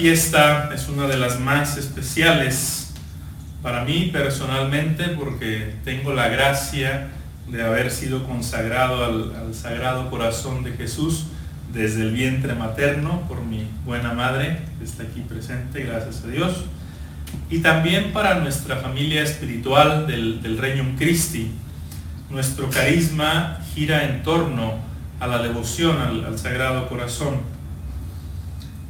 fiesta es una de las más especiales para mí personalmente porque tengo la gracia de haber sido consagrado al, Sagrado Corazón de Jesús desde el vientre materno por mi buena madre que está aquí presente, gracias a Dios. Y también para nuestra familia espiritual del, del Regnum Christi. Nuestro carisma gira en torno a la devoción al Sagrado Corazón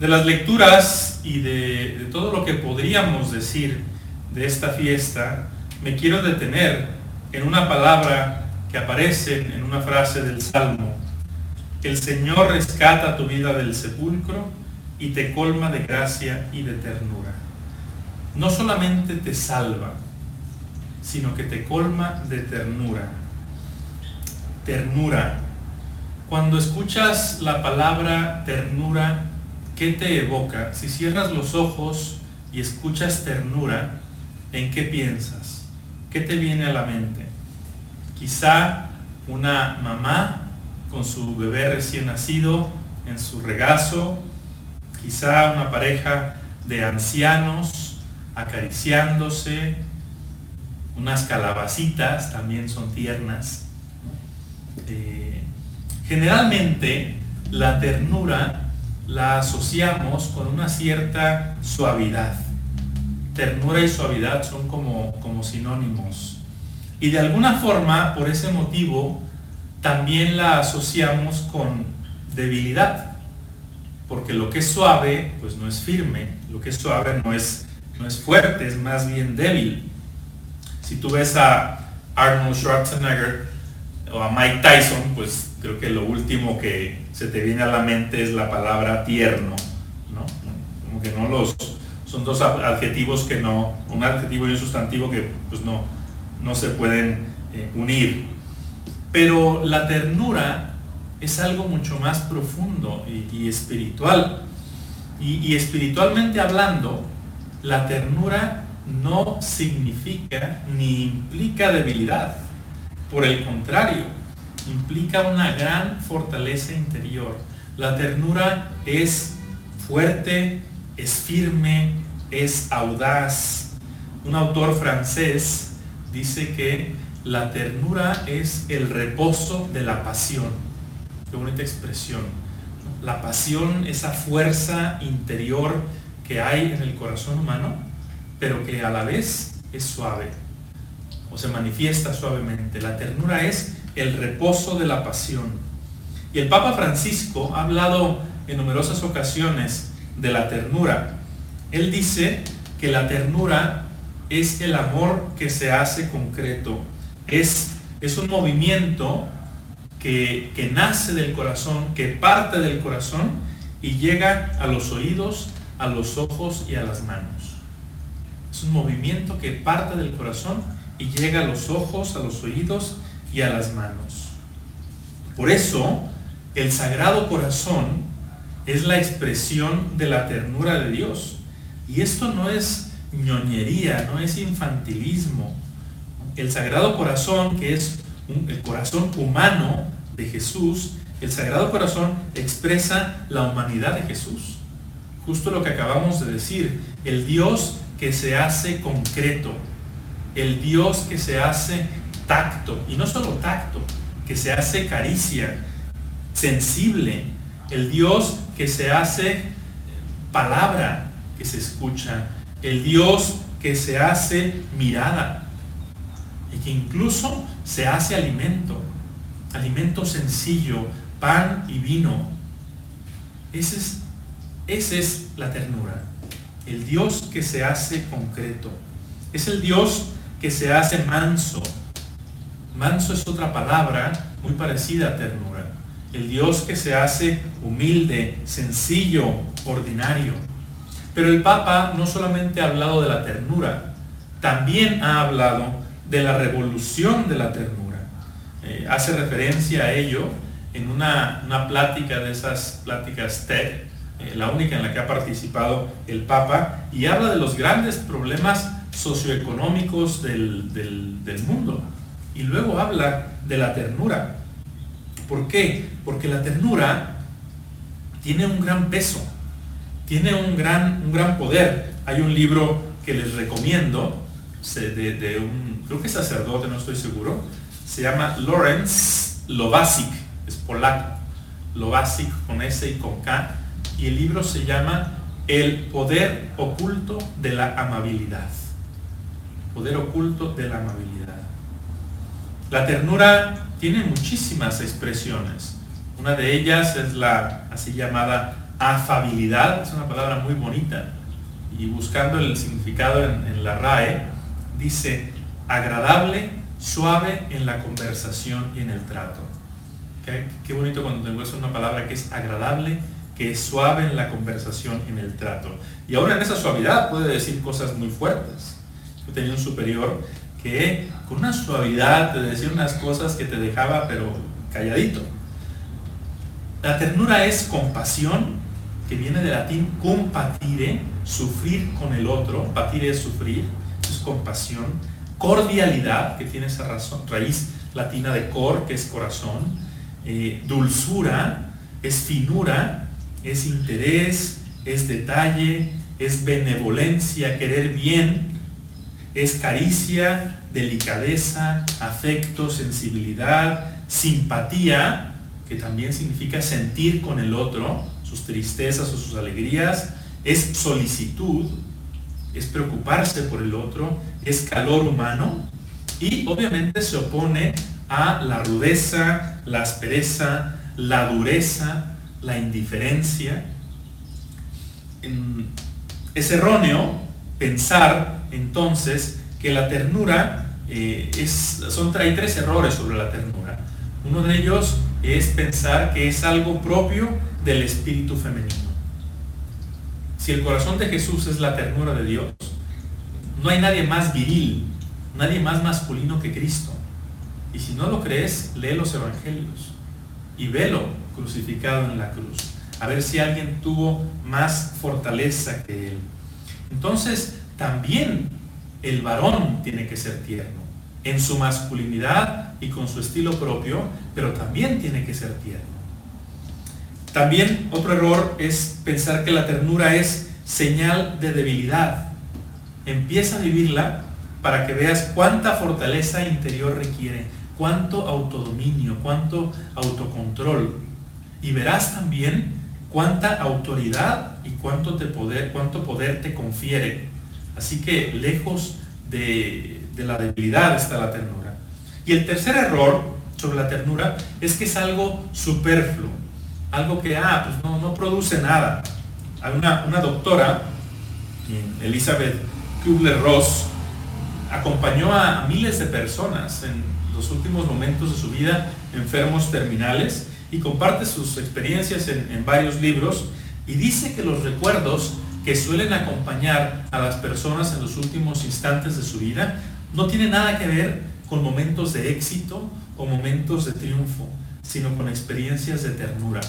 de las lecturas y de, todo lo que podríamos decir de esta fiesta, me quiero detener en una palabra que aparece en una frase del Salmo. El Señor rescata tu vida del sepulcro y te colma de gracia y de ternura. No solamente te salva, sino que te colma de ternura. Ternura. Cuando escuchas la palabra ternura, ¿qué te evoca? Si cierras los ojos y escuchas ternura, ¿en qué piensas? ¿Qué te viene a la mente? Quizá una mamá con su bebé recién nacido en su regazo, quizá una pareja de ancianos acariciándose, unas calabacitas también son tiernas. Eh, generalmente la ternura la asociamos con una cierta suavidad. Ternura y suavidad son como, como sinónimos. Y de alguna forma, por ese motivo, también la asociamos con debilidad. Porque lo que es suave, pues no es firme. Lo que es suave no es, no es fuerte, es más bien débil. Si tú ves a Arnold Schwarzenegger o a Mike Tyson, pues creo que lo último que se te viene a la mente es la palabra tierno, ¿no? Como que no los, son dos adjetivos que no, un adjetivo y un sustantivo que pues no, no se pueden eh, unir. Pero la ternura es algo mucho más profundo y, espiritual. y espiritualmente hablando, la ternura no significa ni implica debilidad. Por el contrario, implica una gran fortaleza interior. La ternura es fuerte, es firme, es audaz. Un autor francés dice que la ternura es el reposo de la pasión. Qué bonita expresión. La pasión, esa fuerza interior que hay en el corazón humano, pero que a la vez es suave o se manifiesta suavemente. La ternura es el reposo de la pasión. Y el Papa Francisco ha hablado en numerosas ocasiones de la ternura. Él dice que la ternura es el amor que se hace concreto. Es, es un movimiento que, que nace del corazón, que parte del corazón y llega a los oídos, a los ojos y a las manos. Es un movimiento que parte del corazón y llega a los ojos, a los oídos y a las manos. Por eso, el Sagrado Corazón es la expresión de la ternura de Dios. Y esto no es ñoñería, no es infantilismo. El Sagrado Corazón, que es el corazón humano de Jesús, el Sagrado Corazón expresa la humanidad de Jesús. Justo lo que acabamos de decir, el Dios que se hace concreto, el Dios que se hace tacto, y no solo tacto, que se hace caricia, sensible, el Dios que se hace palabra que se escucha, el Dios que se hace mirada y que incluso se hace alimento, alimento sencillo, pan y vino. Esa es, esa es la ternura, el Dios que se hace concreto, es el Dios que se hace manso, Manso es otra palabra muy parecida a ternura. El Dios que se hace humilde, sencillo, ordinario. Pero el Papa no solamente ha hablado de la ternura, también ha hablado de la revolución de la ternura. Eh, hace referencia a ello en una, plática de esas pláticas TED, eh, la única en la que ha participado el Papa, y habla de los grandes problemas socioeconómicos del, del mundo. Y luego habla de la ternura. ¿Por qué? Porque la ternura tiene un gran peso, tiene un gran, un gran poder. Hay un libro que les recomiendo, de, un, creo que sacerdote, no estoy seguro, se llama Lawrence Lovasic, es polaco, Lovasic con S y con K, y el libro se llama El poder oculto de la amabilidad. Poder oculto de la amabilidad. La ternura tiene muchísimas expresiones. Una de ellas es la así llamada afabilidad, es una palabra muy bonita. Y buscando el significado en, la RAE, dice agradable, suave en la conversación y en el trato. Qué bonito cuando tengo una palabra que es agradable, que es suave en la conversación y en el trato. Y ahora en esa suavidad puede decir cosas muy fuertes. Yo tenía un superior que con una suavidad te decía unas cosas que te dejaba pero calladito. La ternura es compasión, que viene del latín compatire, sufrir con el otro, patire es sufrir, es compasión, cordialidad, que tiene esa razón, raíz latina de cor, que es corazón, eh, dulzura, es finura, es interés, es detalle, es benevolencia, querer bien, es caricia, delicadeza, afecto, sensibilidad, simpatía, que también significa sentir con el otro, sus tristezas o sus alegrías, es solicitud, es preocuparse por el otro, es calor humano y obviamente se opone a la rudeza, la aspereza, la dureza, la indiferencia. Es erróneo pensar entonces que la ternura eh, es, son, hay tres errores sobre la ternura. Uno de ellos es pensar que es algo propio del espíritu femenino. Si el corazón de Jesús es la ternura de Dios, no hay nadie más viril, nadie más masculino que Cristo. Y si no lo crees, lee los evangelios y velo crucificado en la cruz. A ver si alguien tuvo más fortaleza que él. Entonces, también el varón tiene que ser tierno, en su masculinidad y con su estilo propio, pero también tiene que ser tierno. También otro error es pensar que la ternura es señal de debilidad. Empieza a vivirla para que veas cuánta fortaleza interior requiere, cuánto autodominio, cuánto autocontrol. Y verás también cuánta autoridad y cuánto, poder, cuánto poder te confiere. Así que lejos de, la debilidad está la ternura. Y el tercer error sobre la ternura es que es algo superfluo algo que, ah, pues no, no produce nada. Una, una doctora, Elizabeth Kubler-Ross, acompañó a, miles de personas en los últimos momentos de su vida enfermos terminales y comparte sus experiencias en, en varios libros y dice que los recuerdos que suelen acompañar a las personas en los últimos instantes de su vida no tienen nada que ver con momentos de éxito o momentos de triunfo, sino con experiencias de ternura.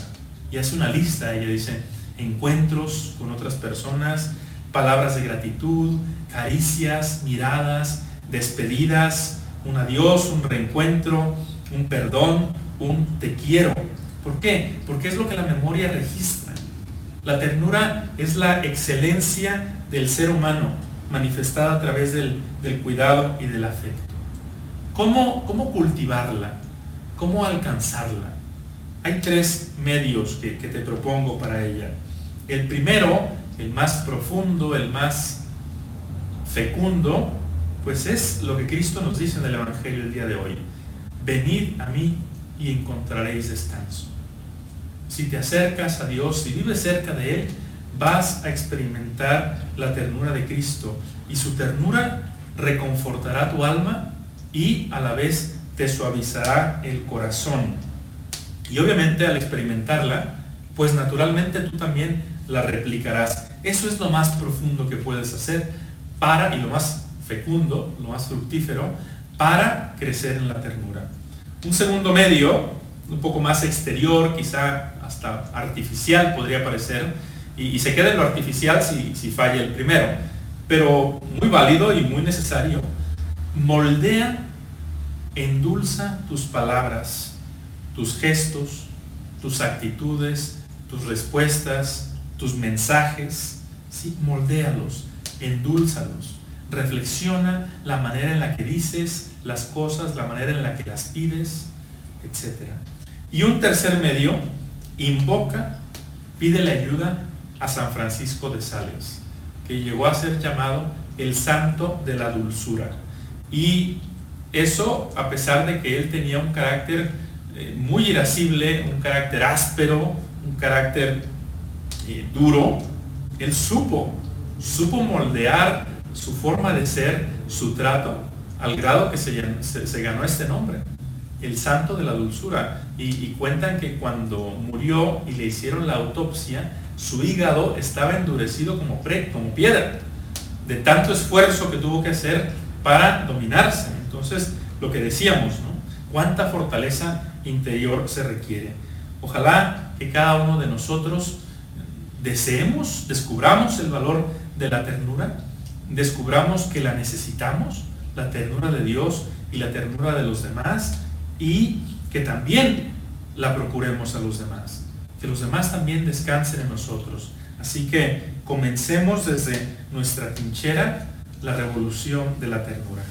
Y hace una lista, ella dice, encuentros con otras personas, palabras de gratitud, caricias, miradas, despedidas, un adiós, un reencuentro, un perdón, un te quiero. ¿Por qué? Porque es lo que la memoria registra. La ternura es la excelencia del ser humano manifestada a través del, cuidado y del afecto. ¿Cómo, ¿Cómo cultivarla? ¿Cómo alcanzarla? Hay tres medios que, te propongo para ella. El primero, el más profundo, el más fecundo, pues es lo que Cristo nos dice en el Evangelio el día de hoy. Venid a mí y encontraréis descanso. Si te acercas a Dios, si vives cerca de Él, vas a experimentar la ternura de Cristo y su ternura reconfortará tu alma y a la vez te suavizará el corazón. Y obviamente al experimentarla, pues naturalmente tú también la replicarás. Eso es lo más profundo que puedes hacer para, y lo más fecundo, lo más fructífero, para crecer en la ternura. Un segundo medio, un poco más exterior, quizá hasta artificial podría parecer, y, se queda en lo artificial si, si falla el primero, pero muy válido y muy necesario. Moldea, endulza tus palabras tus gestos, tus actitudes, tus respuestas, tus mensajes, ¿sí? moldéalos, endúlzalos, reflexiona la manera en la que dices las cosas, la manera en la que las pides, etc. Y un tercer medio, invoca, pide la ayuda a San Francisco de Sales, que llegó a ser llamado el santo de la dulzura. Y eso a pesar de que él tenía un carácter eh, muy irascible, un carácter áspero, un carácter eh, duro, él supo, supo moldear su forma de ser, su trato, al grado que se, ganó este nombre, el santo de la dulzura. Y, cuentan que cuando murió y le hicieron la autopsia, su hígado estaba endurecido como, pre, como piedra, de tanto esfuerzo que tuvo que hacer para dominarse. Entonces, lo que decíamos, ¿no? Cuánta fortaleza interior se requiere. Ojalá que cada uno de nosotros deseemos, descubramos el valor de la ternura, descubramos que la necesitamos, la ternura de Dios y la ternura de los demás, y que también la procuremos a los demás, que los demás también descansen en nosotros. Así que comencemos desde nuestra trinchera la revolución de la ternura.